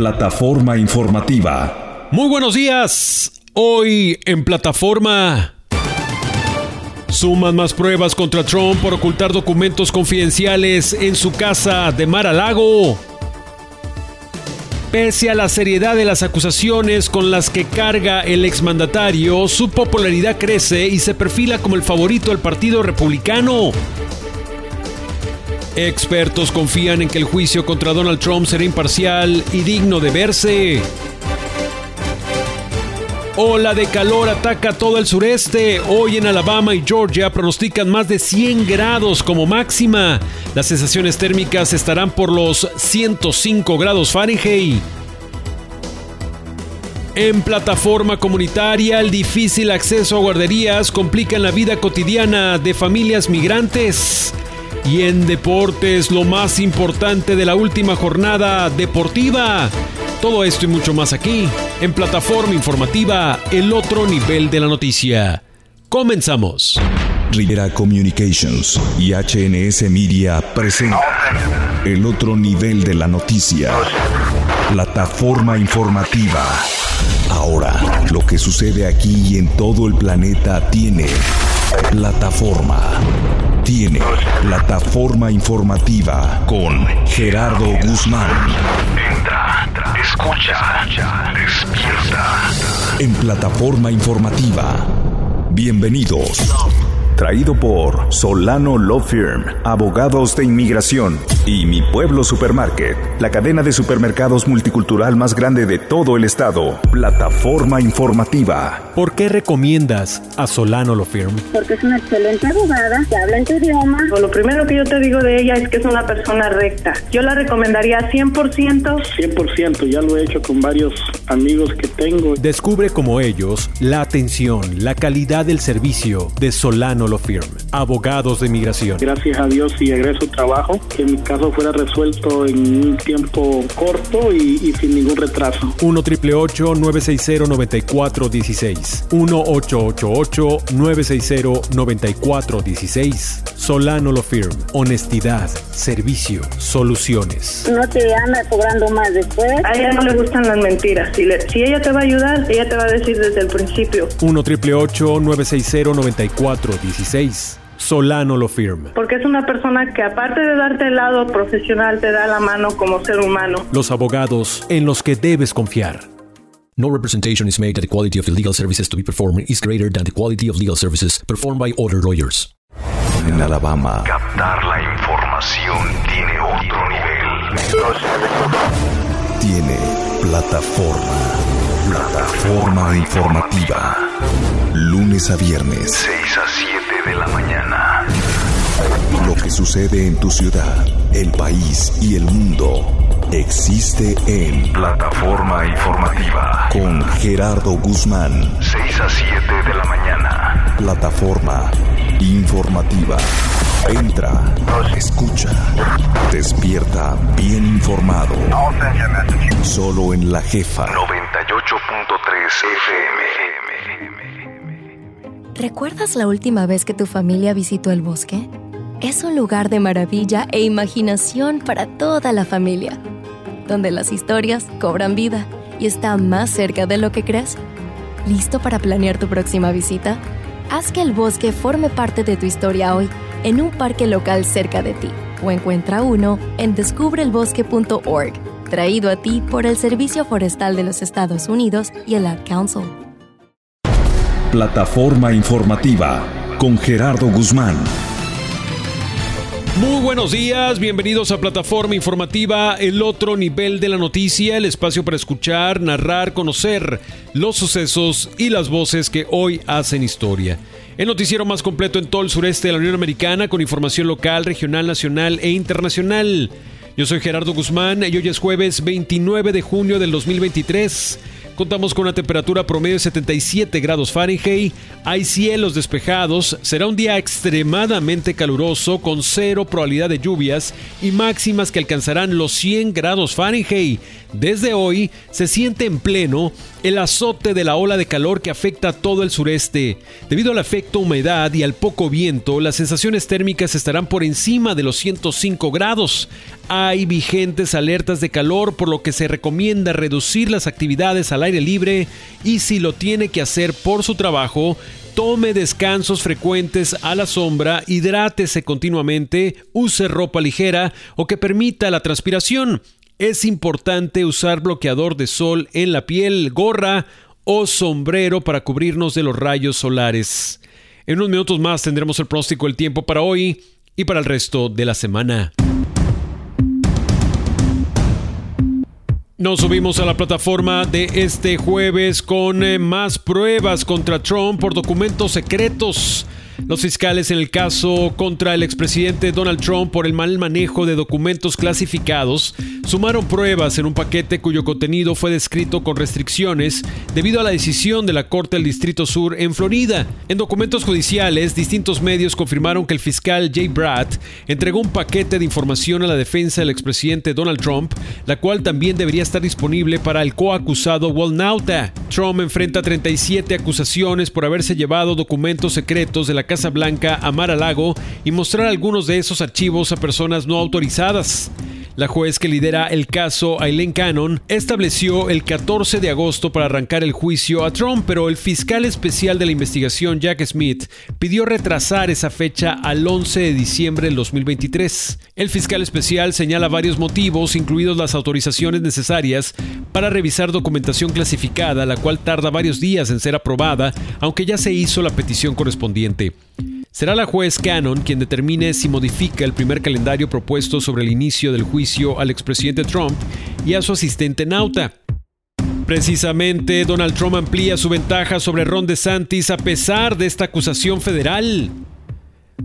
Plataforma Informativa. Muy buenos días. Hoy en Plataforma... Suman más pruebas contra Trump por ocultar documentos confidenciales en su casa de Mar a Lago. Pese a la seriedad de las acusaciones con las que carga el exmandatario, su popularidad crece y se perfila como el favorito del Partido Republicano. Expertos confían en que el juicio contra Donald Trump será imparcial y digno de verse. Ola de calor ataca todo el sureste. Hoy en Alabama y Georgia pronostican más de 100 grados como máxima. Las sensaciones térmicas estarán por los 105 grados Fahrenheit. En plataforma comunitaria, el difícil acceso a guarderías complica la vida cotidiana de familias migrantes. Y en deportes, lo más importante de la última jornada deportiva. Todo esto y mucho más aquí, en plataforma informativa El otro nivel de la noticia. Comenzamos. Rivera Communications y HNS Media presenta El otro nivel de la noticia. Plataforma informativa. Ahora, lo que sucede aquí y en todo el planeta tiene plataforma. Tiene plataforma informativa con Gerardo Guzmán. Entra, escucha, despierta. En plataforma informativa. Bienvenidos. Traído por Solano Law Firm, abogados de inmigración y Mi Pueblo Supermarket, la cadena de supermercados multicultural más grande de todo el estado. Plataforma informativa. ¿Por qué recomiendas a Solano Law Firm? Porque es una excelente abogada, que habla en tu idioma. Lo primero que yo te digo de ella es que es una persona recta. Yo la recomendaría 100%. 100%, ya lo he hecho con varios amigos que tengo. Descubre como ellos la atención, la calidad del servicio de Solano Law Firm, abogados de inmigración. Gracias a Dios y egreso trabajo, que mi caso fuera resuelto en un tiempo corto y, y sin ningún retraso. 1 888 960 9416 1 888 960 9416 Solano Law Firm. Honestidad, servicio, soluciones. No te anda cobrando más después. A ella no le gustan las mentiras. Si, le- si ella te va a ayudar, ella te va a decir desde el principio. 1 888 960 9416 Solano Law Firm. Porque es una persona que aparte de darte el lado profesional, te da la mano como ser humano. Los abogados en los que debes confiar. No representation is made that the quality of the legal services to be performed is greater than the quality of legal services performed by other lawyers. En Alabama, Captar la información tiene otro nivel. tiene plataforma. Plataforma informativa. Lunes a viernes. 6 a 7 de la mañana. Lo que sucede en tu ciudad, el país y el mundo existe en Plataforma informativa. con Gerardo Guzmán. 6 a 7 de la mañana. Plataforma informativa. Entra, escucha, despierta bien informado. Solo en la jefa. 98.3 FM. ¿Recuerdas la última vez que tu familia visitó el bosque? Es un lugar de maravilla e imaginación para toda la familia, donde las historias cobran vida y está más cerca de lo que crees. ¿Listo para planear tu próxima visita? Haz que el bosque forme parte de tu historia hoy en un parque local cerca de ti o encuentra uno en descubrelbosque.org, traído a ti por el Servicio Forestal de los Estados Unidos y el Ad Council. Plataforma informativa con Gerardo Guzmán. Muy buenos días, bienvenidos a Plataforma Informativa, el otro nivel de la noticia, el espacio para escuchar, narrar, conocer los sucesos y las voces que hoy hacen historia. El noticiero más completo en todo el sureste de la Unión Americana con información local, regional, nacional e internacional. Yo soy Gerardo Guzmán y hoy es jueves 29 de junio del 2023. Contamos con una temperatura promedio de 77 grados Fahrenheit, hay cielos despejados, será un día extremadamente caluroso con cero probabilidad de lluvias y máximas que alcanzarán los 100 grados Fahrenheit. Desde hoy se siente en pleno el azote de la ola de calor que afecta a todo el sureste. Debido al efecto humedad y al poco viento, las sensaciones térmicas estarán por encima de los 105 grados. Hay vigentes alertas de calor, por lo que se recomienda reducir las actividades al aire libre y si lo tiene que hacer por su trabajo, tome descansos frecuentes a la sombra, hidrátese continuamente, use ropa ligera o que permita la transpiración. Es importante usar bloqueador de sol en la piel, gorra o sombrero para cubrirnos de los rayos solares. En unos minutos más tendremos el pronóstico del tiempo para hoy y para el resto de la semana. Nos subimos a la plataforma de este jueves con eh, más pruebas contra Trump por documentos secretos. Los fiscales en el caso contra el expresidente Donald Trump por el mal manejo de documentos clasificados sumaron pruebas en un paquete cuyo contenido fue descrito con restricciones debido a la decisión de la Corte del Distrito Sur en Florida. En documentos judiciales, distintos medios confirmaron que el fiscal Jay Bratt entregó un paquete de información a la defensa del expresidente Donald Trump, la cual también debería estar disponible para el coacusado Wal Nauta. Trump enfrenta 37 acusaciones por haberse llevado documentos secretos de la Casa Blanca a Mar a Lago y mostrar algunos de esos archivos a personas no autorizadas. La juez que lidera el caso, Aileen Cannon, estableció el 14 de agosto para arrancar el juicio a Trump, pero el fiscal especial de la investigación, Jack Smith, pidió retrasar esa fecha al 11 de diciembre del 2023. El fiscal especial señala varios motivos, incluidos las autorizaciones necesarias para revisar documentación clasificada, la cual tarda varios días en ser aprobada, aunque ya se hizo la petición correspondiente. Será la juez Cannon quien determine si modifica el primer calendario propuesto sobre el inicio del juicio al expresidente Trump y a su asistente Nauta. Precisamente, Donald Trump amplía su ventaja sobre Ron DeSantis a pesar de esta acusación federal.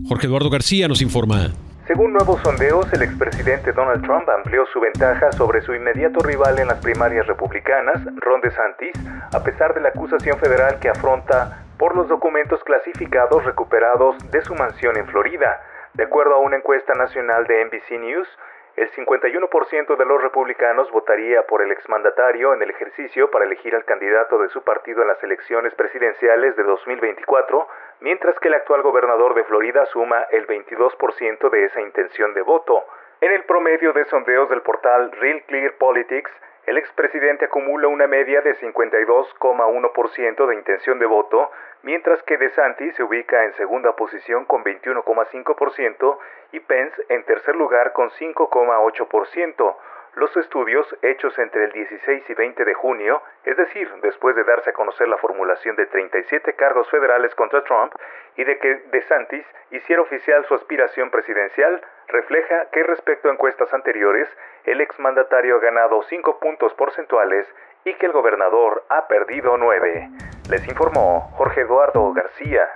Jorge Eduardo García nos informa. Según nuevos sondeos, el expresidente Donald Trump amplió su ventaja sobre su inmediato rival en las primarias republicanas, Ron DeSantis, a pesar de la acusación federal que afronta por los documentos clasificados recuperados de su mansión en Florida. De acuerdo a una encuesta nacional de NBC News, el 51% de los republicanos votaría por el exmandatario en el ejercicio para elegir al candidato de su partido en las elecciones presidenciales de 2024, mientras que el actual gobernador de Florida suma el 22% de esa intención de voto. En el promedio de sondeos del portal Real Clear Politics, el expresidente acumula una media de 52,1% de intención de voto, mientras que DeSantis se ubica en segunda posición con 21,5% y Pence en tercer lugar con 5,8%. Los estudios hechos entre el 16 y 20 de junio, es decir, después de darse a conocer la formulación de 37 cargos federales contra Trump y de que DeSantis hiciera oficial su aspiración presidencial, refleja que respecto a encuestas anteriores, el exmandatario ha ganado 5 puntos porcentuales y que el gobernador ha perdido 9. Les informó Jorge Eduardo García.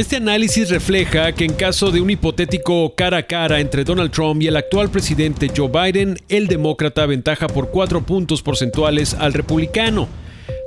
Este análisis refleja que en caso de un hipotético cara a cara entre Donald Trump y el actual presidente Joe Biden, el demócrata aventaja por cuatro puntos porcentuales al republicano.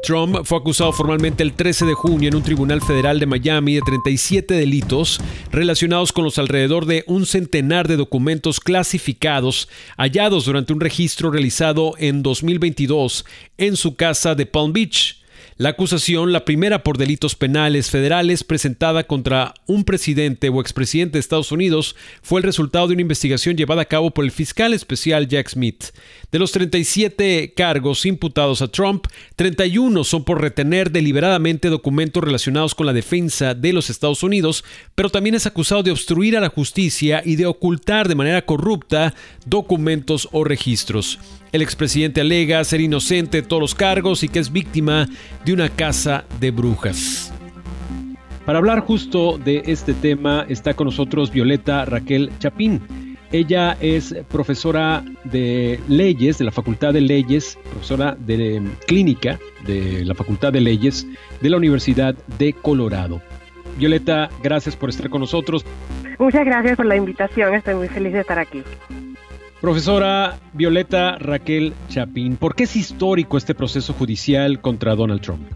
Trump fue acusado formalmente el 13 de junio en un tribunal federal de Miami de 37 delitos relacionados con los alrededor de un centenar de documentos clasificados hallados durante un registro realizado en 2022 en su casa de Palm Beach. La acusación, la primera por delitos penales federales presentada contra un presidente o expresidente de Estados Unidos, fue el resultado de una investigación llevada a cabo por el fiscal especial Jack Smith. De los 37 cargos imputados a Trump, 31 son por retener deliberadamente documentos relacionados con la defensa de los Estados Unidos, pero también es acusado de obstruir a la justicia y de ocultar de manera corrupta documentos o registros. El expresidente alega ser inocente de todos los cargos y que es víctima de una casa de brujas. Para hablar justo de este tema está con nosotros Violeta Raquel Chapín. Ella es profesora de leyes de la Facultad de Leyes, profesora de clínica de la Facultad de Leyes de la Universidad de Colorado. Violeta, gracias por estar con nosotros. Muchas gracias por la invitación, estoy muy feliz de estar aquí. Profesora Violeta Raquel Chapín, ¿por qué es histórico este proceso judicial contra Donald Trump?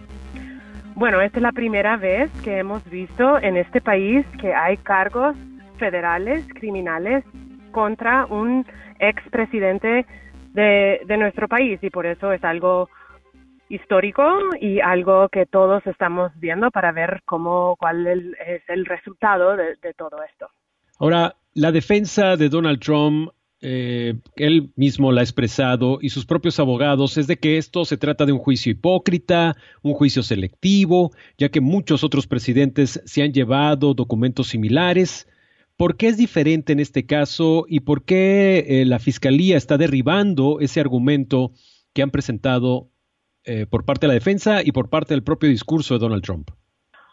Bueno, esta es la primera vez que hemos visto en este país que hay cargos federales, criminales, contra un expresidente de, de nuestro país y por eso es algo histórico y algo que todos estamos viendo para ver cómo, cuál es el resultado de, de todo esto. Ahora, la defensa de Donald Trump eh, él mismo la ha expresado y sus propios abogados es de que esto se trata de un juicio hipócrita, un juicio selectivo, ya que muchos otros presidentes se han llevado documentos similares. ¿Por qué es diferente en este caso y por qué eh, la Fiscalía está derribando ese argumento que han presentado eh, por parte de la defensa y por parte del propio discurso de Donald Trump?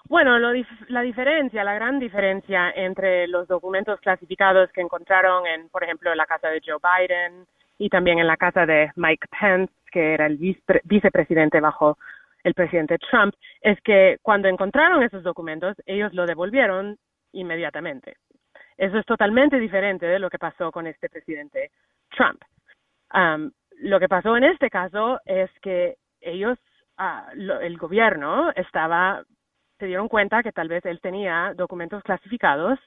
Bueno, la diferencia, la gran diferencia entre los documentos clasificados que encontraron en, por ejemplo, en la casa de Joe Biden y también en la casa de Mike Pence, que era el vicepresidente bajo el presidente Trump, es que cuando encontraron esos documentos, ellos lo devolvieron inmediatamente. Eso es totalmente diferente de lo que pasó con este presidente Trump. Um, lo que pasó en este caso es que ellos, ah, el gobierno estaba se dieron cuenta que tal vez él tenía documentos clasificados,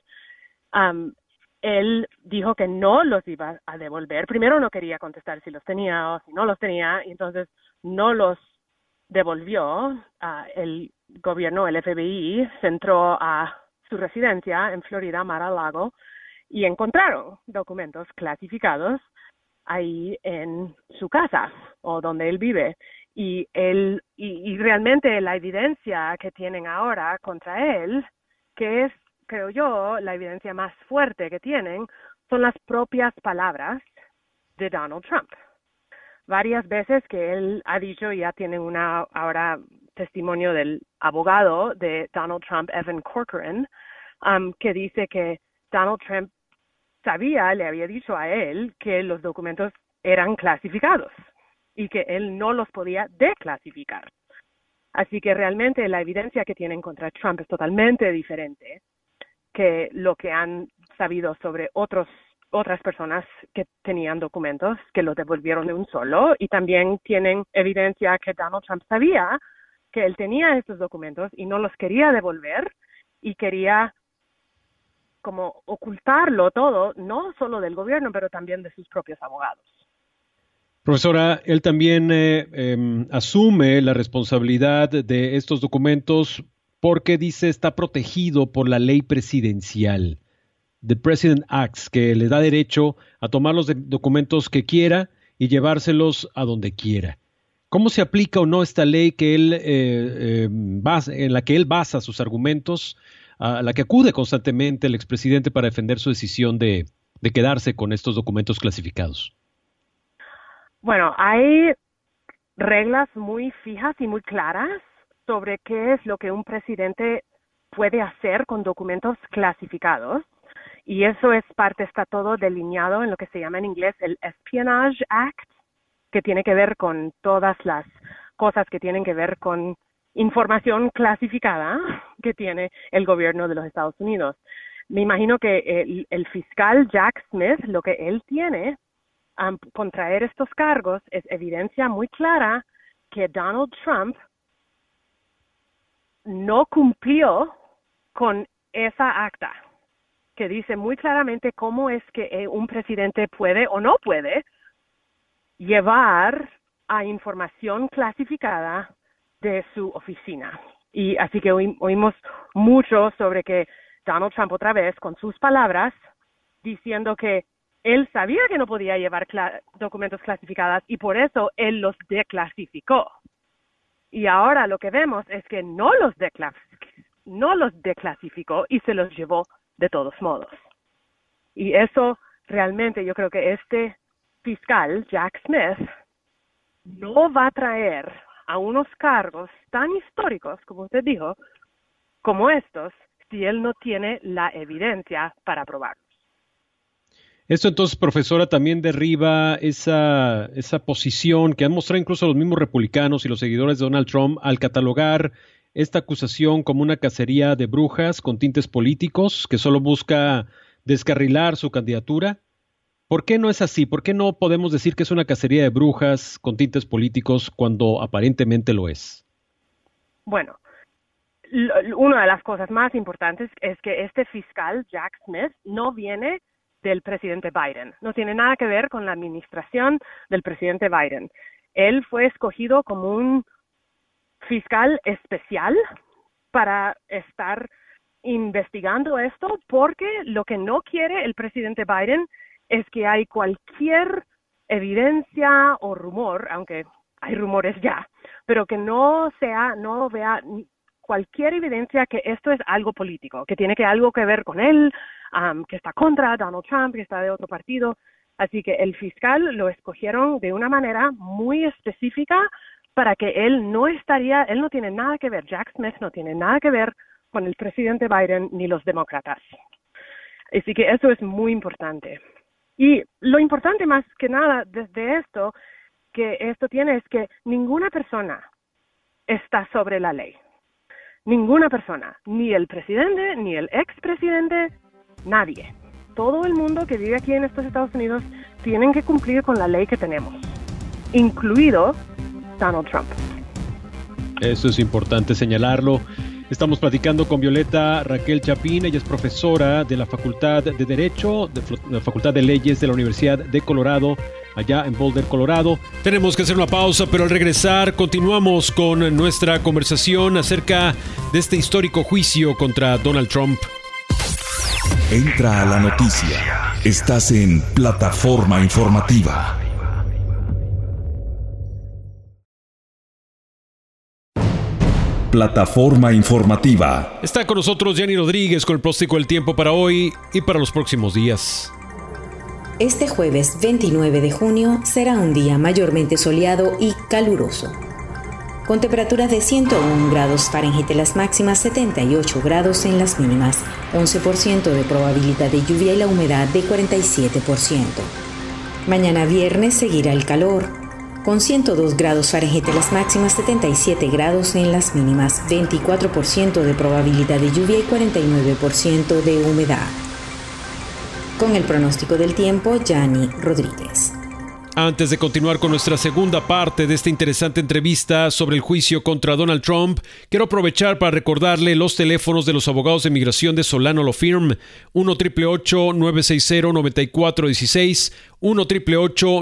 él dijo que no los iba a devolver. Primero no quería contestar si los tenía o si no los tenía, y entonces no los devolvió. el gobierno, el FBI, se entró a su residencia en Florida, Mar-a-Lago, y encontraron documentos clasificados ahí en su casa o donde él vive y, él, y, realmente la evidencia que tienen ahora contra él, que es, creo yo, la evidencia más fuerte que tienen, son las propias palabras de Donald Trump. Varias veces que él ha dicho, y ya tienen una ahora testimonio del abogado de Donald Trump, Evan Corcoran, um, que dice que Donald Trump sabía, le había dicho a él que los documentos eran clasificados y que él no los podía declasificar. Así que realmente la evidencia que tienen contra Trump es totalmente diferente que lo que han sabido sobre otros otras personas que tenían documentos que los devolvieron de un solo y también tienen evidencia que Donald Trump sabía que él tenía estos documentos y no los quería devolver y quería como ocultarlo todo, no solo del gobierno, pero también de sus propios abogados. Profesora, él también eh, em, asume la responsabilidad de estos documentos porque dice está protegido por la ley presidencial, The President Acts, que le da derecho a tomar los documentos que quiera y llevárselos a donde quiera. ¿Cómo se aplica o no esta ley que él, eh, em, en la que él basa sus argumentos, a la que acude constantemente el expresidente para defender su decisión de quedarse con estos documentos clasificados? Bueno, hay reglas muy fijas y muy claras sobre qué es lo que un presidente puede hacer con documentos clasificados. Y eso es parte, está todo delineado en lo que se llama en inglés el Espionage Act, que tiene que ver con todas las cosas que tienen que ver con información clasificada que tiene el gobierno de los Estados Unidos. Me imagino que el, el fiscal Jack Smith, lo que él tiene contraer estos cargos es evidencia muy clara que Donald Trump no cumplió con esa acta, que dice muy claramente cómo es que eh, un presidente puede o no puede llevar a información clasificada de su oficina. Y así que oímos mucho sobre que Donald Trump otra vez, con sus palabras, diciendo que él sabía que no podía llevar documentos clasificados y por eso él los declasificó. Y ahora lo que vemos es que no los, no los declasificó y se los llevó de todos modos. Y eso realmente yo creo que este fiscal, Jack Smith, no va a traer a unos cargos tan históricos, como usted dijo, como estos, si él no tiene la evidencia para probarlo. Esto entonces, profesora, también derriba esa, esa posición que han mostrado incluso los mismos republicanos y los seguidores de Donald Trump al catalogar esta acusación como una cacería de brujas con tintes políticos que solo busca descarrilar su candidatura. ¿Por qué no es así? ¿Por qué no podemos decir que es una cacería de brujas con tintes políticos cuando aparentemente lo es? Bueno, una de las cosas más importantes es que este fiscal, Jack Smith, no viene del presidente Biden. No tiene nada que ver con la administración del presidente Biden. Él fue escogido como un fiscal especial para estar investigando esto porque lo que no quiere el presidente Biden es que hay cualquier evidencia o rumor, aunque hay rumores ya, pero que no sea, no vea cualquier evidencia que esto es algo político, que tiene que algo que ver con él, que está contra Donald Trump, que está de otro partido. Así que el fiscal lo escogieron de una manera muy específica para que él no estaría, él no tiene nada que ver, Jack Smith no tiene nada que ver con el presidente Biden ni los demócratas. Así que eso es muy importante. Y lo importante más que nada desde esto, que esto tiene es que ninguna persona está sobre la ley. Ninguna persona, ni el presidente, ni el expresidente, nadie. Todo el mundo que vive aquí en estos Estados Unidos tienen que cumplir con la ley que tenemos, incluido Donald Trump. Eso es importante señalarlo. Estamos platicando con Violeta Raquel Chapín, ella es profesora de la Facultad de Derecho, de la Facultad de Leyes de la Universidad de Colorado, allá en Boulder, Colorado. Tenemos que hacer una pausa, pero al regresar continuamos con nuestra conversación acerca de este histórico juicio contra Donald Trump. Entra a la noticia. Estás en plataforma informativa. Plataforma informativa. Está con nosotros Jenny Rodríguez con el próstico del tiempo para hoy y para los próximos días. Este jueves 29 de junio será un día mayormente soleado y caluroso, con temperaturas de 101 grados Fahrenheit en las máximas, 78 grados en las mínimas, 11% de probabilidad de lluvia y la humedad de 47%. Mañana viernes seguirá el calor, con 102 grados Fahrenheit en las máximas, 77 grados en las mínimas, 24% de probabilidad de lluvia y 49% de humedad. Con el pronóstico del tiempo, Yanni Rodríguez. Antes de continuar con nuestra segunda parte de esta interesante entrevista sobre el juicio contra Donald Trump, quiero aprovechar para recordarle los teléfonos de los abogados de migración de Solano Law Firm, 1 960 9416 1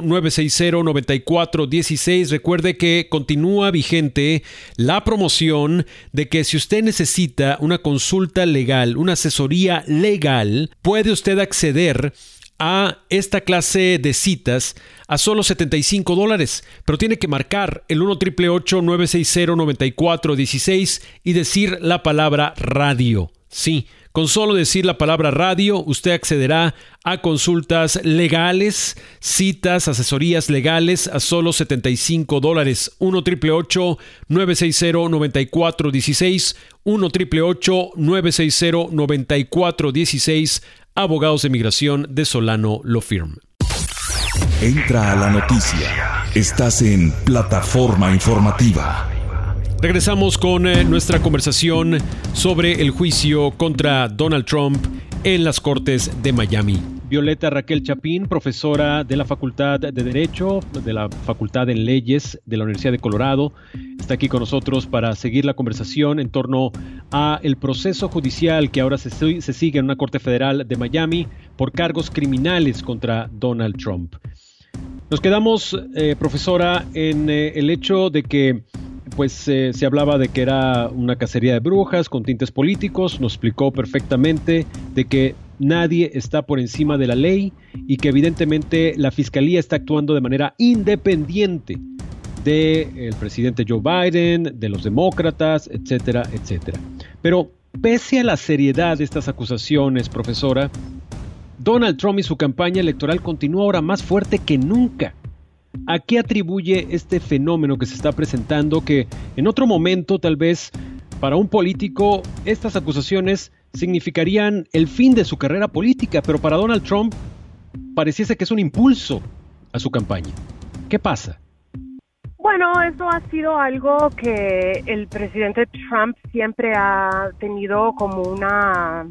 960 9416 Recuerde que continúa vigente la promoción de que si usted necesita una consulta legal, una asesoría legal, puede usted acceder a esta clase de citas a solo 75 dólares, pero tiene que marcar el 1 960 9416 y decir la palabra radio. Sí, con solo decir la palabra radio, usted accederá a consultas legales, citas, asesorías legales a solo 75 dólares. 1 960 9416 1 960 9416 Abogados de Migración de Solano Lo Firm. Entra a la noticia. Estás en plataforma informativa. Regresamos con eh, nuestra conversación sobre el juicio contra Donald Trump en las Cortes de Miami. Violeta Raquel Chapín, profesora de la Facultad de Derecho, de la Facultad en Leyes de la Universidad de Colorado, está aquí con nosotros para seguir la conversación en torno a el proceso judicial que ahora se, se sigue en una corte federal de Miami por cargos criminales contra Donald Trump. Nos quedamos, eh, profesora, en eh, el hecho de que pues eh, se hablaba de que era una cacería de brujas con tintes políticos, nos explicó perfectamente de que nadie está por encima de la ley y que evidentemente la fiscalía está actuando de manera independiente del presidente Joe Biden, de los demócratas, etcétera, etcétera. Pero pese a la seriedad de estas acusaciones, profesora, Donald Trump y su campaña electoral continúa ahora más fuerte que nunca. ¿A qué atribuye este fenómeno que se está presentando que en otro momento tal vez para un político estas acusaciones significarían el fin de su carrera política, pero para Donald Trump pareciese que es un impulso a su campaña. ¿Qué pasa? Bueno, eso ha sido algo que el presidente Trump siempre ha tenido como una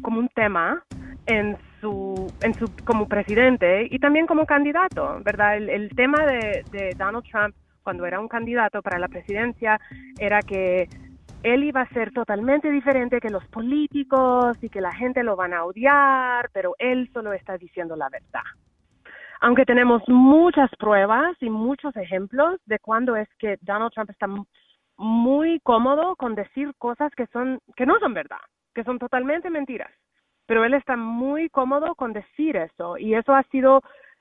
como un tema en su en su como presidente y también como candidato, ¿verdad? El, tema de, de Donald Trump cuando era un candidato para la presidencia era que él iba a ser totalmente diferente que los políticos y que la gente lo van a odiar, pero él solo está diciendo la verdad. Aunque tenemos muchas pruebas y muchos ejemplos de cuando es que Donald Trump está muy cómodo con decir cosas que son que no son verdad, que son totalmente mentiras. Pero él está muy cómodo con decir eso y eso ha sido,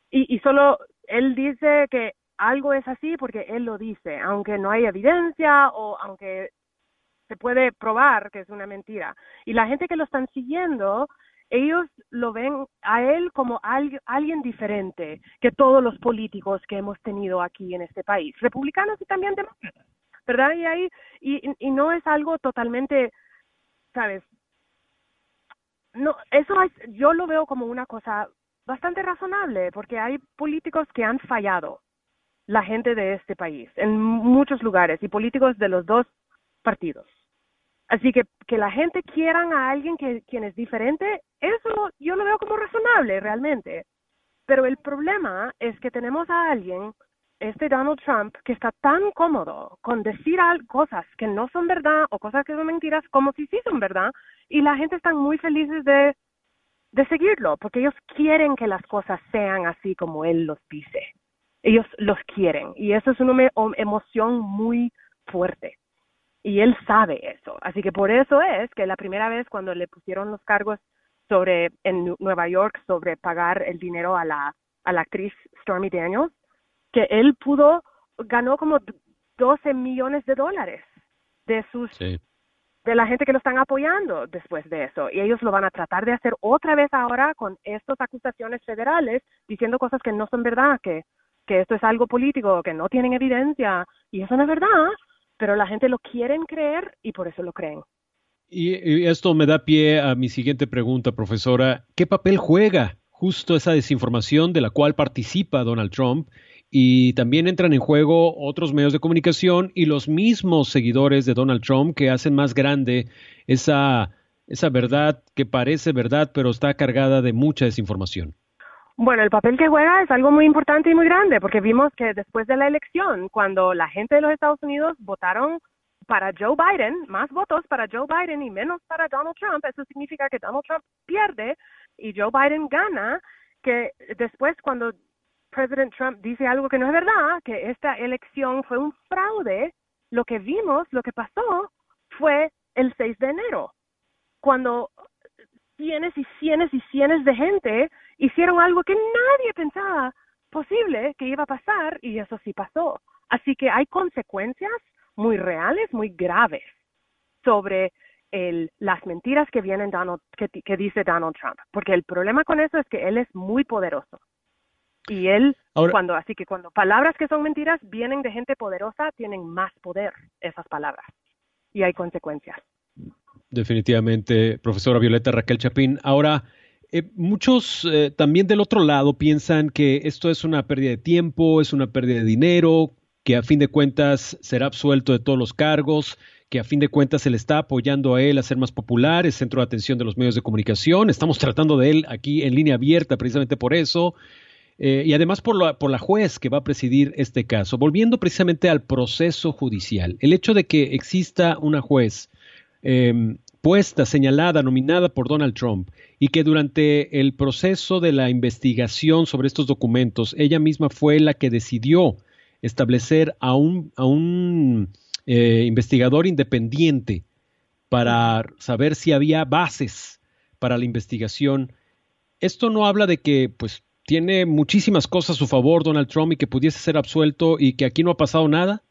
y, y solo él dice que algo es así porque él lo dice, aunque no hay evidencia o aunque se puede probar que es una mentira. Y la gente que lo están siguiendo, ellos lo ven a él como alguien diferente que todos los políticos que hemos tenido aquí en este país, republicanos y también demócratas, ¿verdad? Y ahí y, y no es algo totalmente, sabes, no, eso es, yo lo veo como una cosa bastante razonable porque hay políticos que han fallado la gente de este país en muchos lugares y políticos de los dos partidos. Así que que la gente quieran a alguien que quien es diferente, eso yo lo veo como razonable realmente. Pero el problema es que tenemos a alguien, este Donald Trump, que está tan cómodo con decir cosas que no son verdad o cosas que son mentiras como si sí son verdad y la gente está muy felices de de seguirlo, porque ellos quieren que las cosas sean así como él los dice. Ellos los quieren y eso es una emoción muy fuerte. Y él sabe eso. Así que por eso es que la primera vez cuando le pusieron los cargos sobre en Nueva York sobre pagar el dinero a la a la actriz Stormy Daniels, que él pudo ganó como 12 millones de dólares de sus de la gente que lo están apoyando después de eso. Y ellos lo van a tratar de hacer otra vez ahora con estas acusaciones federales, diciendo cosas que no son verdad, que, que esto es algo político, que no tienen evidencia. Y eso no es verdad, pero la gente lo quieren creer y por eso lo creen. Y, esto me da pie a mi siguiente pregunta, profesora. ¿Qué papel juega justo esa desinformación de la cual participa Donald Trump y también entran en juego otros medios de comunicación y los mismos seguidores de Donald Trump que hacen más grande esa, esa verdad que parece verdad, pero está cargada de mucha desinformación. Bueno, el papel que juega es algo muy importante y muy grande, porque vimos que después de la elección, cuando la gente de los Estados Unidos votaron para Joe Biden, más votos para Joe Biden y menos para Donald Trump, eso significa que Donald Trump pierde y Joe Biden gana, que después cuando President Trump dice algo que no es verdad, que esta elección fue un fraude, lo que vimos, lo que pasó, fue el 6 de enero, cuando cientos y cientos y cientos de gente hicieron algo que nadie pensaba posible que iba a pasar y eso sí pasó. Así que hay consecuencias muy reales, muy graves sobre el, las mentiras que vienen que dice Donald Trump, porque el problema con eso es que él es muy poderoso y él, cuando, así que cuando palabras que son mentiras vienen de gente poderosa, tienen más poder esas palabras. Y hay consecuencias. Definitivamente, profesora Violeta Raquel Chapín. Ahora, eh, muchos eh, también del otro lado piensan que esto es una pérdida de tiempo, es una pérdida de dinero, que a fin de cuentas será absuelto de todos los cargos, que a fin de cuentas se le está apoyando a él a ser más popular, es centro de atención de los medios de comunicación. Estamos tratando de él aquí en línea abierta precisamente por eso. Eh, y además por la, por la juez que va a presidir este caso. Volviendo precisamente al proceso judicial, el hecho de que exista una juez em, puesta, señalada, nominada por Donald Trump y que durante el proceso de la investigación sobre estos documentos, ella misma fue la que decidió establecer a un, a un eh, investigador independiente para saber si había bases para la investigación. Esto no habla de que, pues, tiene muchísimas cosas a su favor Donald Trump y que pudiese ser absuelto y que aquí no ha pasado nada?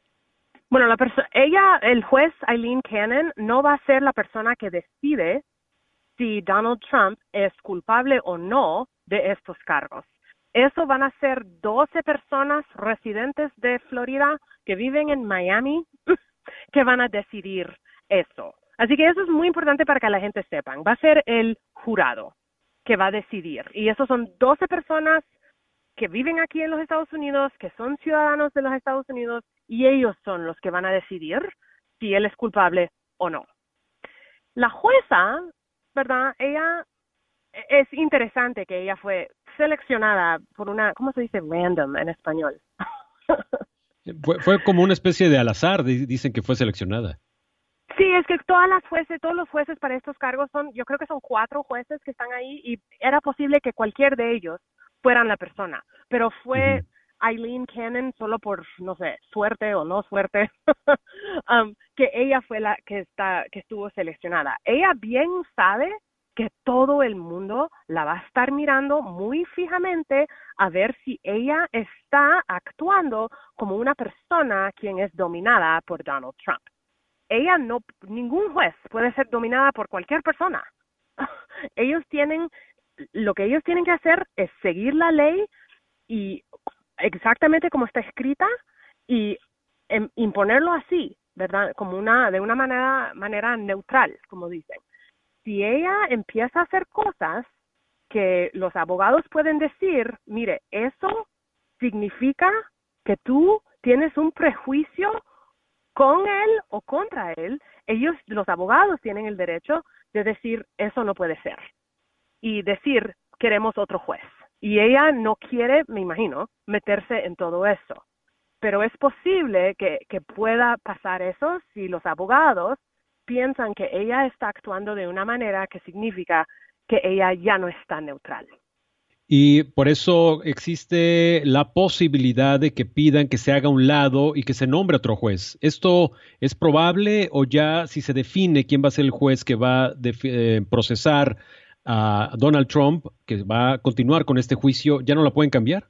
Bueno, la ella, el juez Eileen Cannon, no va a ser la persona que decide si Donald Trump es culpable o no de estos cargos. Eso van a ser 12 personas residentes de Florida que viven en Miami que van a decidir eso. Así que eso es muy importante para que la gente sepan. Va a ser el jurado que va a decidir. Y esos son 12 personas que viven aquí en los Estados Unidos, que son ciudadanos de los Estados Unidos, y ellos son los que van a decidir si él es culpable o no. La jueza, ¿verdad? Ella es interesante que ella fue seleccionada por una, ¿cómo se dice? Random en español. fue, fue como una especie de al azar, dicen que fue seleccionada. Sí, es que todas las jueces, todos los jueces para estos cargos son, yo creo que son cuatro jueces que están ahí y era posible que cualquier de ellos fueran la persona, pero fue Eileen Cannon solo por, no sé, suerte o no suerte, um, que ella fue la que está, que estuvo seleccionada. Ella bien sabe que todo el mundo la va a estar mirando muy fijamente a ver si ella está actuando como una persona quien es dominada por Donald Trump. Ella no, ningún juez puede ser dominada por cualquier persona. Ellos tienen, lo que ellos tienen que hacer es seguir la ley y exactamente como está escrita y em, imponerlo así, ¿verdad? Como una, de una manera, manera neutral, como dicen si ella empieza a hacer cosas que los abogados pueden decir, mire, eso significa que tú tienes un prejuicio con él o contra él, ellos, los abogados, tienen el derecho de decir, eso no puede ser. Y decir, queremos otro juez. Y ella no quiere, me imagino, meterse en todo eso. Pero es posible que, pueda pasar eso si los abogados piensan que ella está actuando de una manera que significa que ella ya no está neutral. Y por eso existe la posibilidad de que pidan que se haga un lado y que se nombre otro juez. ¿Esto es probable o ya si se define quién va a ser el juez que va a eh, procesar a Donald Trump, que va a continuar con este juicio, ya no la pueden cambiar?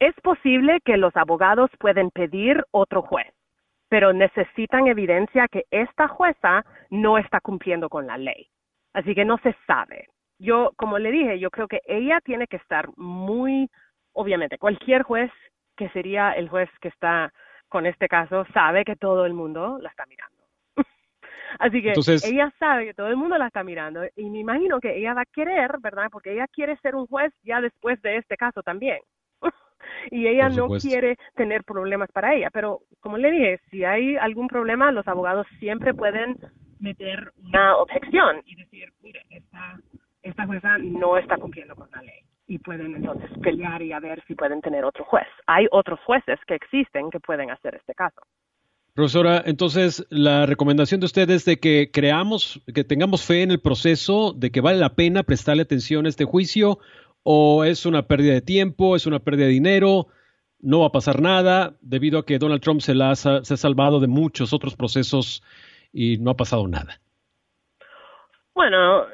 Es posible que los abogados pueden pedir otro juez pero necesitan evidencia que esta jueza no está cumpliendo con la ley. Así que no se sabe. Yo, como le dije, yo creo que ella tiene que estar muy, obviamente, cualquier juez que sería el juez que está con este caso sabe que todo el mundo la está mirando. Así que ella sabe que todo el mundo la está mirando y me imagino que ella va a querer, ¿verdad? Porque ella quiere ser un juez ya después de este caso también y ella no quiere tener problemas para ella. Pero como le dije, si hay algún problema, los abogados siempre pueden meter una objeción y decir, mire, esta, esta jueza no está cumpliendo con la ley. Y pueden entonces pelear y a ver si pueden tener otro juez. Hay otros jueces que existen que pueden hacer este caso. Profesora, entonces la recomendación de ustedes es de que creamos, que tengamos fe en el proceso, de que vale la pena prestarle atención a este juicio o es una pérdida de tiempo, es una pérdida de dinero, no va a pasar nada debido a que Donald Trump se, la ha, se ha salvado de muchos otros procesos y no ha pasado nada. Bueno,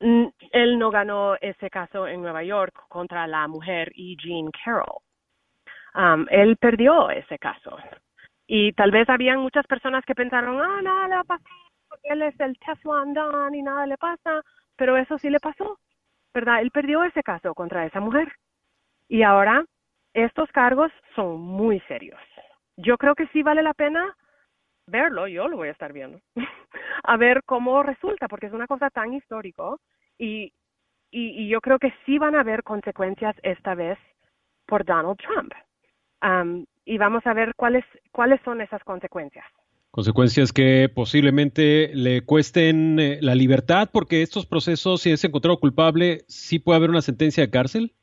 él no ganó ese caso en Nueva York contra la mujer E. Jean Carroll. Um, él perdió ese caso. Y tal vez habían muchas personas que pensaron, ah, nada le pasó, porque él es el Teflon Don y nada le pasa, pero eso sí le pasó. ¿verdad? Él perdió ese caso contra esa mujer. Y ahora estos cargos son muy serios. Yo creo que sí vale la pena verlo, yo lo voy a estar viendo, a ver cómo resulta, porque es una cosa tan histórico y, y, yo creo que sí van a haber consecuencias esta vez por Donald Trump. y vamos a ver cuáles, cuáles son esas consecuencias. Consecuencias que posiblemente le cuesten eh, la libertad, porque estos procesos, si es encontrado culpable, sí puede haber una sentencia de cárcel.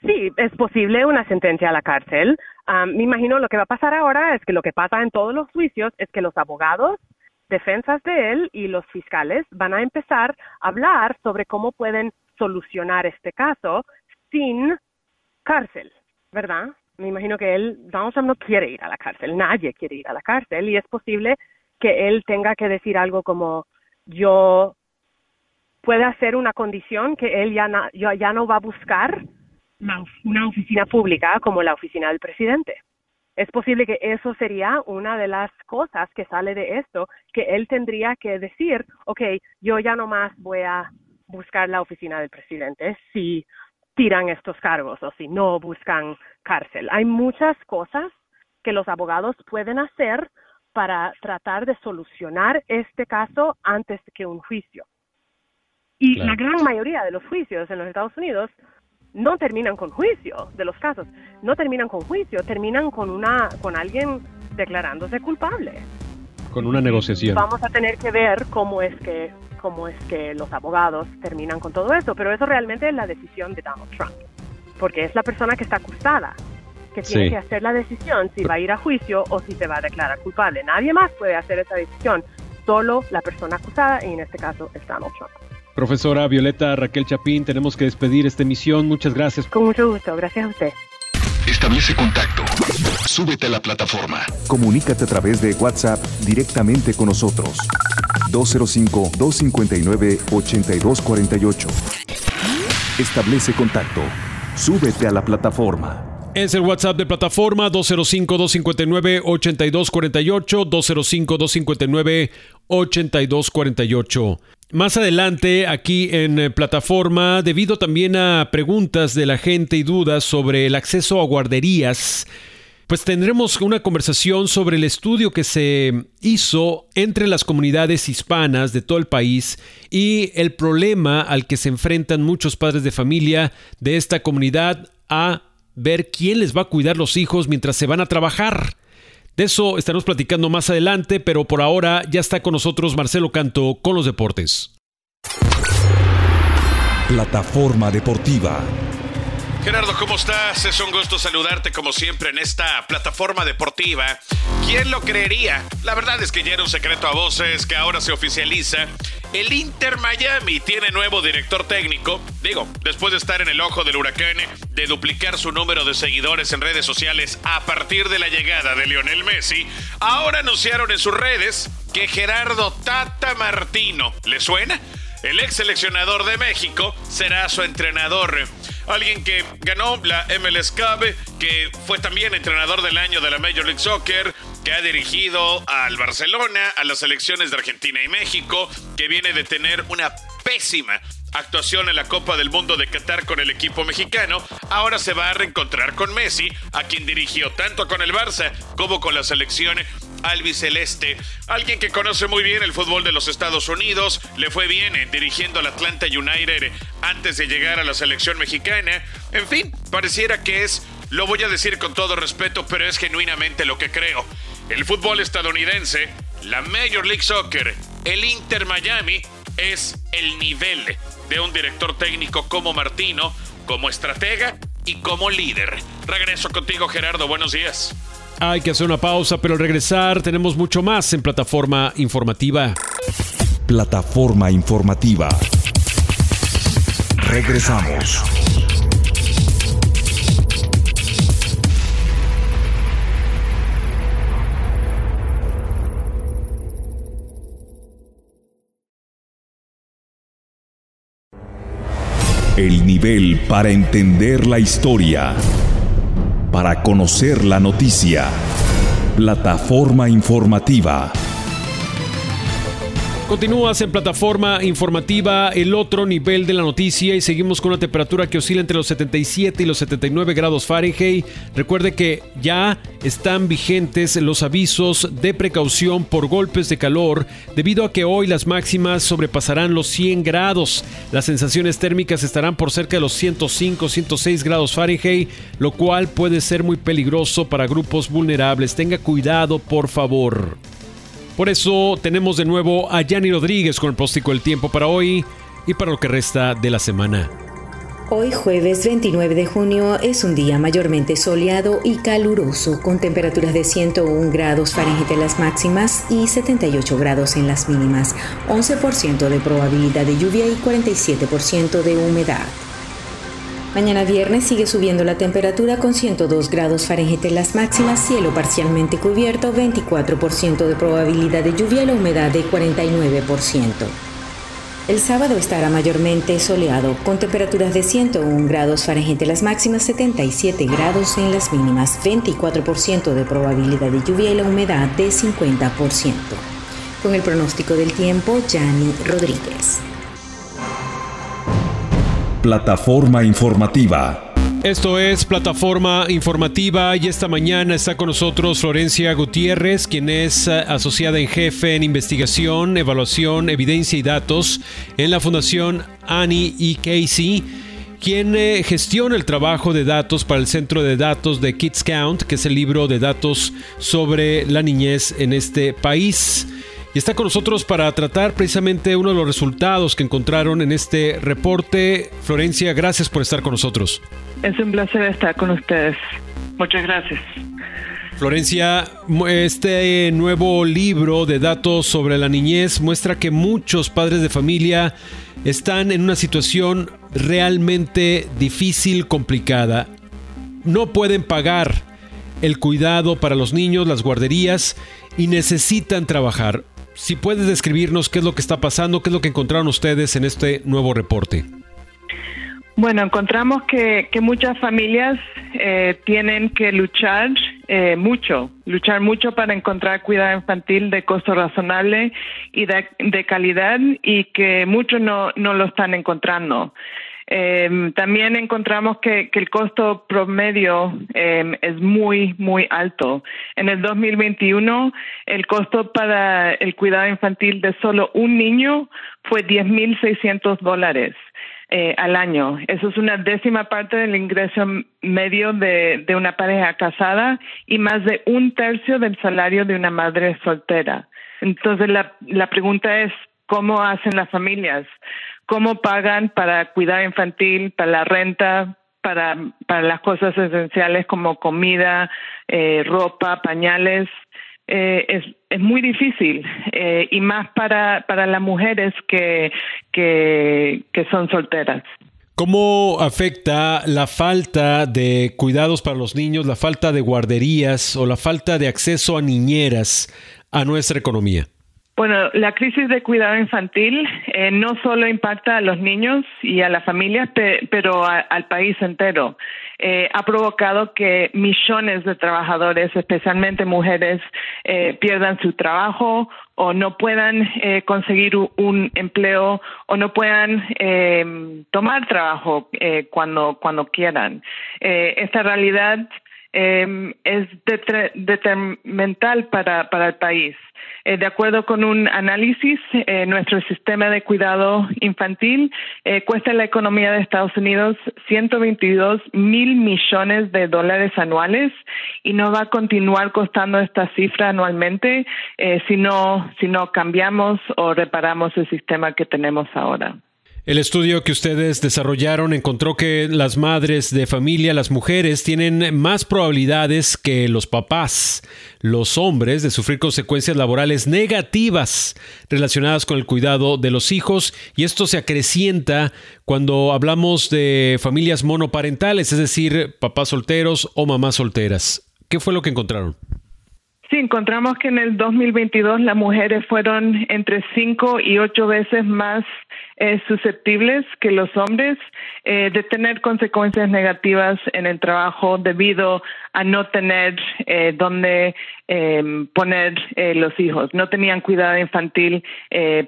Sí, es posible una sentencia a la cárcel. me imagino lo que va a pasar ahora es que lo que pasa en todos los juicios es que los abogados, defensas de él y los fiscales van a empezar a hablar sobre cómo pueden solucionar este caso sin cárcel, ¿verdad? me imagino que él, Donald Trump no quiere ir a la cárcel, nadie quiere ir a la cárcel y es posible que él tenga que decir algo como yo puede hacer una condición que él ya, ya no va a buscar una oficina pública como la oficina del presidente. Es posible que eso sería una de las cosas que sale de esto, que él tendría que decir, ok, yo ya no más voy a buscar la oficina del presidente si tiran estos cargos o si no buscan cárcel. Hay muchas cosas que los abogados pueden hacer para tratar de solucionar este caso antes que un juicio. Y la gran mayoría de los juicios en los Estados Unidos no terminan con juicio de los casos, no terminan con juicio, terminan con una con alguien declarándose culpable. Con una negociación. Vamos a tener que ver cómo es que cómo es que los abogados terminan con todo eso, pero eso realmente es la decisión de Donald Trump, porque es la persona que está acusada que tiene que hacer la decisión si va a ir a juicio o si se va a declarar culpable. Nadie más puede hacer esa decisión, solo la persona acusada y en este caso es Donald Trump. Profesora Violeta Raquel Chapín, tenemos que despedir esta emisión. Muchas gracias. Con mucho gusto, gracias a usted. Establece contacto. Súbete a la plataforma. Comunícate a través de WhatsApp directamente con nosotros 205-259-8248. Establece contacto. Súbete a la plataforma. Es el WhatsApp de plataforma 205-259-8248, 205-259-8248. Más adelante, aquí en eh, plataforma, debido también a preguntas de la gente y dudas sobre el acceso a guarderías, pues tendremos una conversación sobre el estudio que se hizo entre las comunidades hispanas de todo el país y el problema al que se enfrentan muchos padres de familia de esta comunidad a ver quién les va a cuidar los hijos mientras se van a trabajar. De eso estaremos platicando más adelante, pero por ahora ya está con nosotros Marcelo Canto con los deportes. Plataforma Deportiva. Gerardo, ¿cómo estás? Es un gusto saludarte como siempre en esta plataforma deportiva. ¿Quién lo creería? La verdad es que ya era un secreto a voces que ahora se oficializa. El Inter Miami tiene nuevo director técnico. Digo, después de estar en el ojo del huracán, de duplicar su número de seguidores en redes sociales a partir de la llegada de Lionel Messi, ahora anunciaron en sus redes que Gerardo Tata Martino, ¿le suena? El ex seleccionador de México será su entrenador. Alguien que ganó la MLS Cup, que fue también entrenador del año de la Major League Soccer, que ha dirigido al Barcelona, a las selecciones de Argentina y México, que viene de tener una pésima actuación en la Copa del Mundo de Qatar con el equipo mexicano, ahora se va a reencontrar con Messi, a quien dirigió tanto con el Barça como con la selección albiceleste, alguien que conoce muy bien el fútbol de los Estados Unidos, le fue bien eh, dirigiendo al Atlanta United antes de llegar a la selección mexicana. En fin, pareciera que es, lo voy a decir con todo respeto, pero es genuinamente lo que creo. El fútbol estadounidense, la Major League Soccer, el Inter Miami, es el nivel de un director técnico como Martino, como estratega y como líder. Regreso contigo, Gerardo. Buenos días. Hay que hacer una pausa, pero al regresar tenemos mucho más en plataforma informativa. Plataforma informativa. Regresamos. El nivel para entender la historia para conocer la noticia. Plataforma informativa. Continúas en plataforma informativa, el otro nivel de la noticia y seguimos con una temperatura que oscila entre los 77 y los 79 grados Fahrenheit. Recuerde que ya están vigentes los avisos de precaución por golpes de calor debido a que hoy las máximas sobrepasarán los 100 grados. Las sensaciones térmicas estarán por cerca de los 105, 106 grados Fahrenheit, lo cual puede ser muy peligroso para grupos vulnerables. Tenga cuidado, por favor. Por eso tenemos de nuevo a Yanni Rodríguez con el póstico del tiempo para hoy y para lo que resta de la semana. Hoy jueves 29 de junio es un día mayormente soleado y caluroso, con temperaturas de 101 grados Fahrenheit en las máximas y 78 grados en las mínimas, 11% de probabilidad de lluvia y 47% de humedad. Mañana viernes sigue subiendo la temperatura con 102 grados Fahrenheit en las máximas, cielo parcialmente cubierto, 24% de probabilidad de lluvia y la humedad de 49%. El sábado estará mayormente soleado, con temperaturas de 101 grados Fahrenheit en las máximas, 77 grados en las mínimas, 24% de probabilidad de lluvia y la humedad de 50%. Con el pronóstico del tiempo, Yanni Rodríguez. Plataforma informativa. Esto es Plataforma Informativa y esta mañana está con nosotros Florencia Gutiérrez, quien es eh, asociada en jefe en investigación, evaluación, evidencia y datos en la Fundación Annie E. Casey quien eh, gestiona el trabajo de datos para el Centro de Datos de Kids Count, que es el libro de datos sobre la niñez en este país. Y está con nosotros para tratar precisamente uno de los resultados que encontraron en este reporte. Florencia, gracias por estar con nosotros. Es un placer estar con ustedes. Muchas gracias. Florencia, este nuevo libro de datos sobre la niñez muestra que muchos padres de familia están en una situación realmente difícil, complicada. No pueden pagar el cuidado para los niños, las guarderías y necesitan trabajar. Si puedes describirnos qué es lo que está pasando, qué es lo que encontraron ustedes en este nuevo reporte. Bueno, encontramos que, muchas familias eh, tienen que luchar eh, mucho, luchar mucho para encontrar cuidado infantil de costo razonable y de, calidad y que muchos no, no lo están encontrando. Eh, también encontramos que, el costo promedio em, es muy, muy alto. En el 2021, el costo para el cuidado infantil de solo un niño fue 10.600 dólares. Eh, al año. Eso es una décima parte del ingreso medio de, de una pareja casada y más de un tercio del salario de una madre soltera. Entonces la, la pregunta es, ¿cómo hacen las familias? ¿Cómo pagan para cuidar infantil, para la renta, para, para las cosas esenciales como comida, eh, ropa, pañales? Eh, es, es muy difícil eh, y más para, para las mujeres que, que, que son solteras. ¿Cómo afecta la falta de cuidados para los niños, la falta de guarderías o la falta de acceso a niñeras a nuestra economía? Bueno, la crisis de cuidado infantil eh, no solo impacta a los niños y a las familias, pero al país entero. Eh, ha provocado que millones de trabajadores, especialmente mujeres, eh, pierdan su trabajo o no puedan conseguir un empleo o no puedan tomar trabajo cuando, cuando quieran. esta realidad es detrimental para, para el país. Eh, de acuerdo con un análisis, eh, nuestro sistema de cuidado infantil eh, cuesta la economía de Estados Unidos 122 mil millones de dólares anuales y no va a continuar costando esta cifra anualmente si, no, si no cambiamos o reparamos el sistema que tenemos ahora. El estudio que ustedes desarrollaron encontró que las madres de familia, las mujeres, tienen más probabilidades que los papás, los hombres, de sufrir consecuencias laborales negativas relacionadas con el cuidado de los hijos y esto se acrecienta cuando hablamos de familias monoparentales, es decir, papás solteros o mamás solteras. ¿Qué fue lo que encontraron? Sí, encontramos que en el 2022 las mujeres fueron entre cinco y ocho veces más eh, susceptibles que los hombres eh, de tener consecuencias negativas en el trabajo debido a no tener eh, dónde em, poner eh, los hijos. No tenían cuidado infantil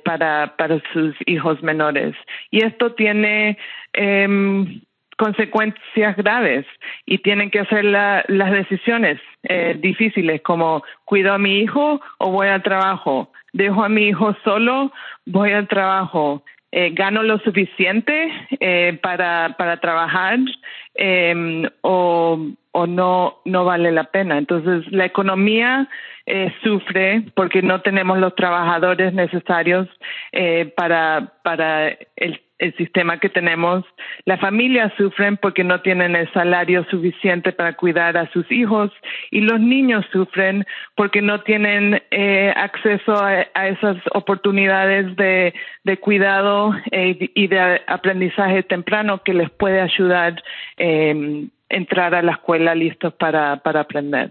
para, para sus hijos menores. Y esto tiene em, consecuencias graves y tienen que hacer las decisiones eh, difíciles como cuido a mi hijo o voy al trabajo, dejo a mi hijo solo, voy al trabajo, eh, gano lo suficiente eh, para, para trabajar em, o, o no, no vale la pena. Entonces la economía sufre porque no tenemos los trabajadores necesarios para, para el el sistema que tenemos. Las familias sufren porque no tienen el salario suficiente para cuidar a sus hijos y los niños sufren porque no tienen eh, acceso a, esas oportunidades de, cuidado eh, y de aprendizaje temprano que les puede ayudar eh, entrar a la escuela listos para, para aprender.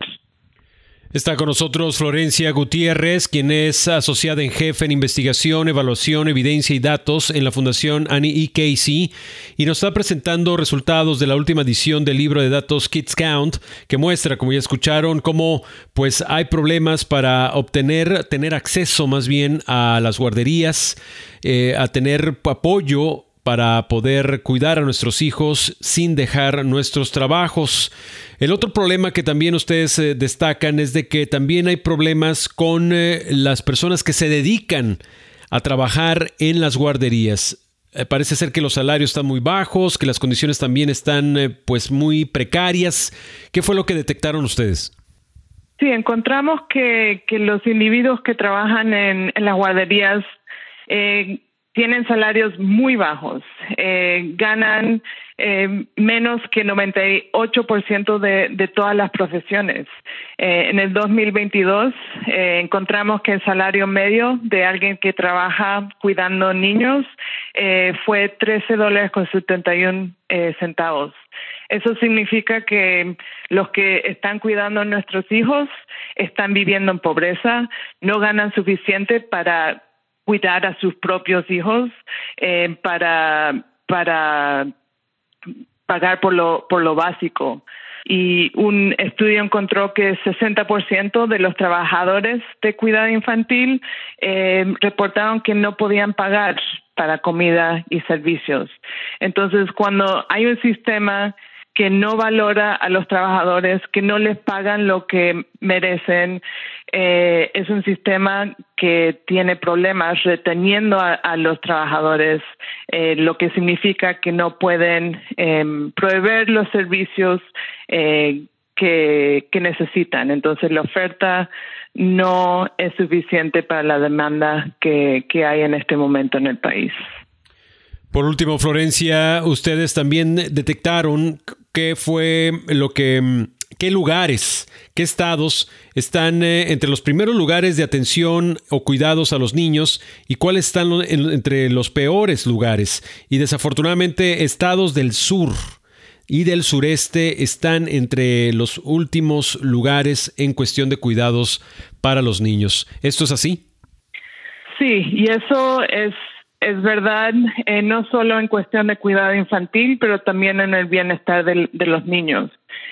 Está con nosotros Florencia Gutiérrez, quien es asociada en jefe en investigación, evaluación, evidencia y datos en la Fundación Annie E. Casey y nos está presentando resultados de la última edición del libro de datos Kids Count, que muestra, como ya escucharon, cómo pues hay problemas para obtener, tener acceso más bien a las guarderías, eh, a tener apoyo para poder cuidar a nuestros hijos sin dejar nuestros trabajos. El otro problema que también ustedes eh, destacan es de que también hay problemas con eh, las personas que se dedican a trabajar en las guarderías. Eh, parece ser que los salarios están muy bajos, que las condiciones también están pues muy precarias. ¿Qué fue lo que detectaron ustedes? Sí, encontramos que, los individuos que trabajan en, las guarderías tienen salarios muy bajos, eh, ganan eh, menos que 98% de, de todas las profesiones. Eh, en el 2022 eh, encontramos que el salario medio de alguien que trabaja cuidando niños fue 13 dólares con 71 centavos. Eso significa que los que están cuidando a nuestros hijos están viviendo en pobreza, no ganan suficiente para cuidar a sus propios hijos, eh, para, para pagar por lo, por lo básico y un estudio encontró que 60% de los trabajadores de cuidado infantil eh, reportaron que no podían pagar para comida y servicios. Entonces, cuando hay un sistema que no valora a los trabajadores, que no les pagan lo que merecen. Eh, es un sistema que tiene problemas reteniendo a, los trabajadores, eh, lo que significa que no pueden em, proveer los servicios eh, que, que necesitan. Entonces, la oferta no es suficiente para la demanda que, que hay en este momento en el país. Por último, Florencia, ustedes también detectaron qué fue lo que, mm, qué lugares, qué estados están eh, entre los primeros lugares de atención o cuidados a los niños y cuáles están entre los peores lugares. Y desafortunadamente, estados del sur y del sureste están entre los últimos lugares en cuestión de cuidados para los niños. ¿Esto es así? Sí, y eso es es verdad, eh, no solo en cuestión de cuidado infantil, pero también en el bienestar de, los niños.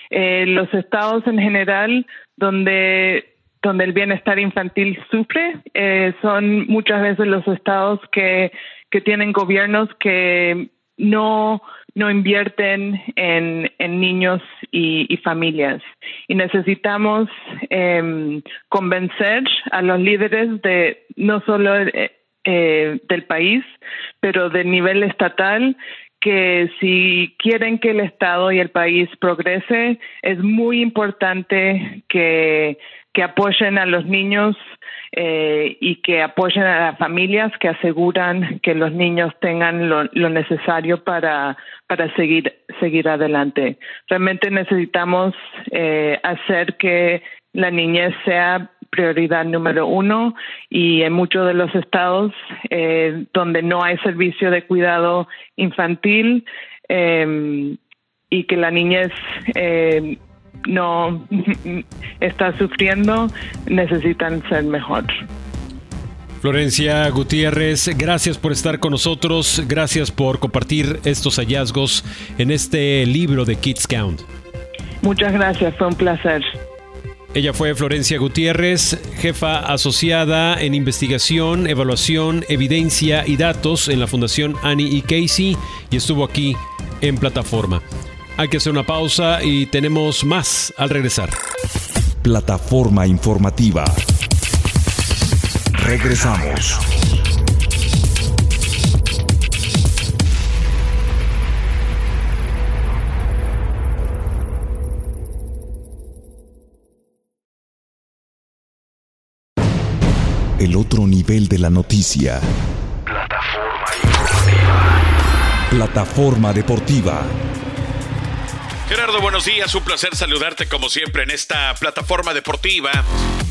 Eh, los estados en general donde donde el bienestar infantil sufre eh, son muchas veces los estados que, que tienen gobiernos que no no invierten en, en niños y, familias. Y necesitamos em, convencer a los líderes de no solo eh, del país, pero de nivel estatal, que si quieren que el Estado y el país progrese, es muy importante que, que apoyen a los niños eh, y que apoyen a las familias que aseguran que los niños tengan lo, lo necesario para, para seguir, seguir adelante. Realmente necesitamos eh, hacer que la niñez sea prioridad número uno y en muchos de los estados eh, donde no hay servicio de cuidado infantil eh, y que la niñez eh, no está sufriendo, necesitan ser mejor. Florencia Gutiérrez, gracias por estar con nosotros, gracias por compartir estos hallazgos en este libro de Kids Count. Muchas gracias, fue un placer. Ella fue Florencia Gutiérrez, jefa asociada en investigación, evaluación, evidencia y datos en la Fundación Annie y Casey y estuvo aquí en plataforma. Hay que hacer una pausa y tenemos más al regresar. Plataforma informativa. Regresamos. El otro nivel de la noticia. Plataforma deportiva. Plataforma deportiva. Gerardo, buenos días, un placer saludarte como siempre en esta plataforma deportiva.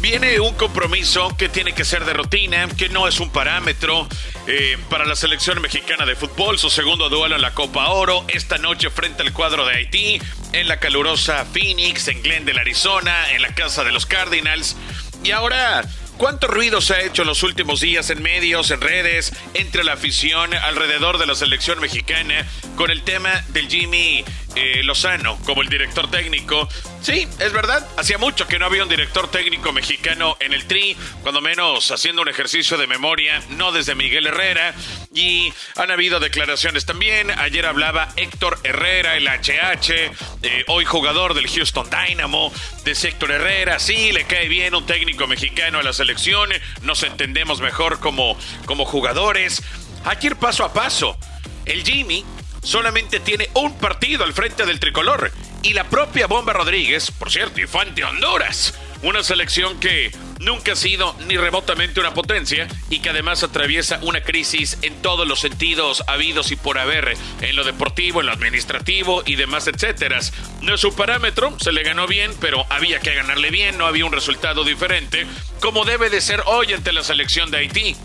Viene un compromiso que tiene que ser de rutina, que no es un parámetro eh, para la selección mexicana de fútbol, su segundo duelo en la Copa Oro, esta noche frente al cuadro de Haití, en la calurosa Phoenix, en Glendale, Arizona, en la casa de los Cardinals. Y ahora ¿Cuánto ruido se ha hecho en los últimos días en medios, en redes, entre la afición alrededor de la selección mexicana con el tema del Jimmy eh, Lozano como el director técnico. Sí, es verdad, hacía mucho que no había un director técnico mexicano en el Tri, cuando menos haciendo un ejercicio de memoria, no desde Miguel Herrera. Y han habido declaraciones también. Ayer hablaba Héctor Herrera, el HH, eh, hoy jugador del Houston Dynamo, de Héctor Herrera. Sí, le cae bien un técnico mexicano a la selección, nos entendemos mejor como, como jugadores. Hay que ir paso a paso. El Jimmy solamente tiene un partido al frente del tricolor y la propia Bomba Rodríguez, por cierto, Infante Honduras, una selección que nunca ha sido ni remotamente una potencia y que además atraviesa una crisis en todos los sentidos habidos y por haber, en lo deportivo, en lo administrativo y demás, etcétera. No es su parámetro, se le ganó bien, pero había que ganarle bien, no había un resultado diferente, como debe de ser hoy ante la selección de Haití.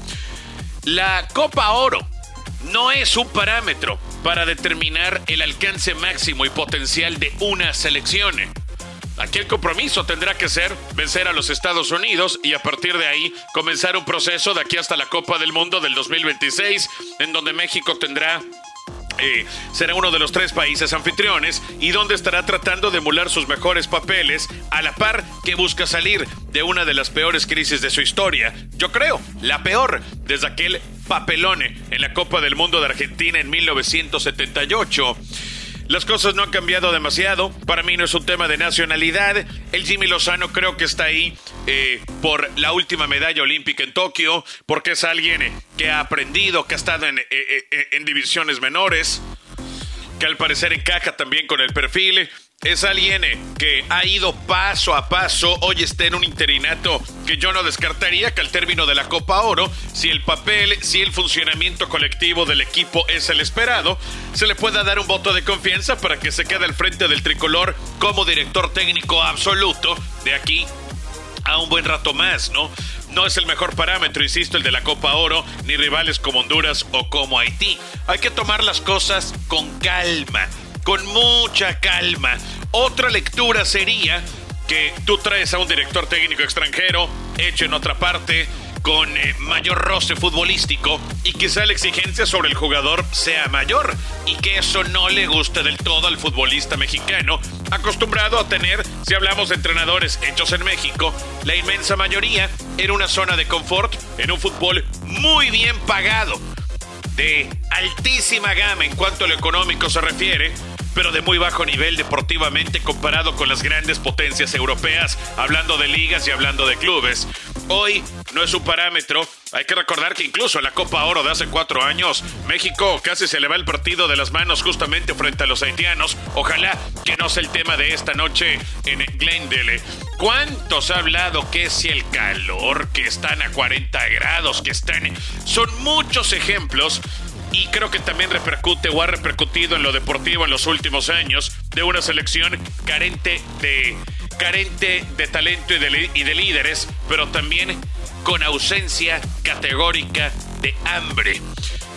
La Copa Oro no es un parámetro para determinar el alcance máximo y potencial de una selección. Aquí el compromiso tendrá que ser vencer a los Estados Unidos y a partir de ahí comenzar un proceso de aquí hasta la Copa del Mundo del 2026, en donde México tendrá eh, será uno de los tres países anfitriones y donde estará tratando de emular sus mejores papeles a la par que busca salir de una de las peores crisis de su historia. Yo creo, la peor, desde aquel papelone en la Copa del Mundo de Argentina en 1978. Las cosas no han cambiado demasiado. Para mí no es un tema de nacionalidad. El Jimmy Lozano creo que está ahí eh, por la última medalla olímpica en Tokio, porque es alguien que ha aprendido, que ha estado en, eh, eh, en divisiones menores, que al parecer encaja también con el perfil es alguien eh, que ha ido paso a paso, hoy está en un interinato que yo no descartaría que al término de la Copa Oro, si el papel, si el funcionamiento colectivo del equipo es el esperado, se le pueda dar un voto de confianza para que se quede al frente del tricolor como director técnico absoluto de aquí a un buen rato más, ¿no? No es el mejor parámetro, insisto, el de la Copa Oro, ni rivales como Honduras o como Haití. Hay que tomar las cosas con calma con mucha calma. Otra lectura sería que tú traes a un director técnico extranjero, hecho en otra parte, con eh, mayor roce futbolístico y quizá la exigencia sobre el jugador sea mayor y que eso no le guste del todo al futbolista mexicano, acostumbrado a tener, si hablamos de entrenadores hechos en México, la inmensa mayoría en una zona de confort, en un fútbol muy bien pagado, de altísima gama en cuanto a lo económico se refiere, pero de muy bajo nivel deportivamente comparado con las grandes potencias europeas, hablando de ligas y hablando de clubes. Hoy no es un parámetro. Hay que recordar que incluso en la Copa Oro de hace cuatro años, México casi se le va el partido de las manos justamente frente a los haitianos. Ojalá que no sea el tema de esta noche en Glendale. ¿Cuántos ha hablado que si el calor, que están a 40 grados, que están... Son muchos ejemplos y creo que también repercute o ha repercutido en lo deportivo en los últimos años de una selección carente de carente de talento y de, y de líderes, pero también con ausencia categórica de hambre.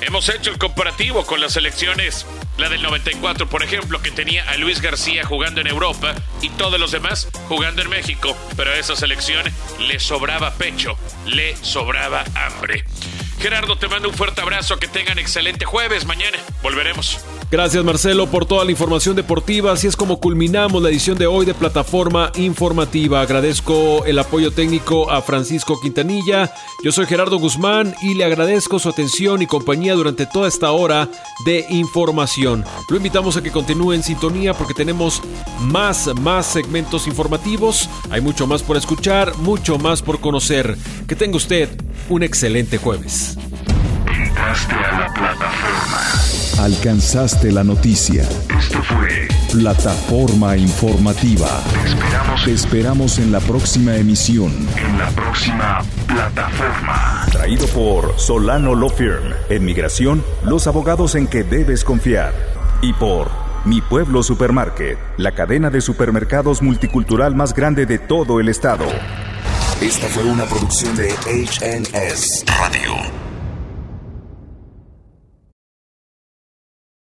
Hemos hecho el comparativo con las selecciones, la del 94, por ejemplo, que tenía a Luis García jugando en Europa y todos los demás jugando en México, pero a esa selección le sobraba pecho, le sobraba hambre. Gerardo, te mando un fuerte abrazo, que tengan excelente jueves, mañana volveremos. Gracias Marcelo por toda la información deportiva, así es como culminamos la edición de hoy de Plataforma Informativa. Agradezco el apoyo técnico a Francisco Quintanilla, yo soy Gerardo Guzmán y le agradezco su atención y compañía durante toda esta hora de información. Lo invitamos a que continúe en sintonía porque tenemos más, más segmentos informativos, hay mucho más por escuchar, mucho más por conocer. Que tenga usted un excelente jueves. Entraste a la plataforma. Alcanzaste la noticia. Esto fue Plataforma Informativa. Te esperamos. Te esperamos en la próxima emisión. En la próxima plataforma. Traído por Solano Law Firm. En migración, los abogados en que debes confiar. Y por Mi Pueblo Supermarket, la cadena de supermercados multicultural más grande de todo el estado. Esta fue una producción de HNS Radio.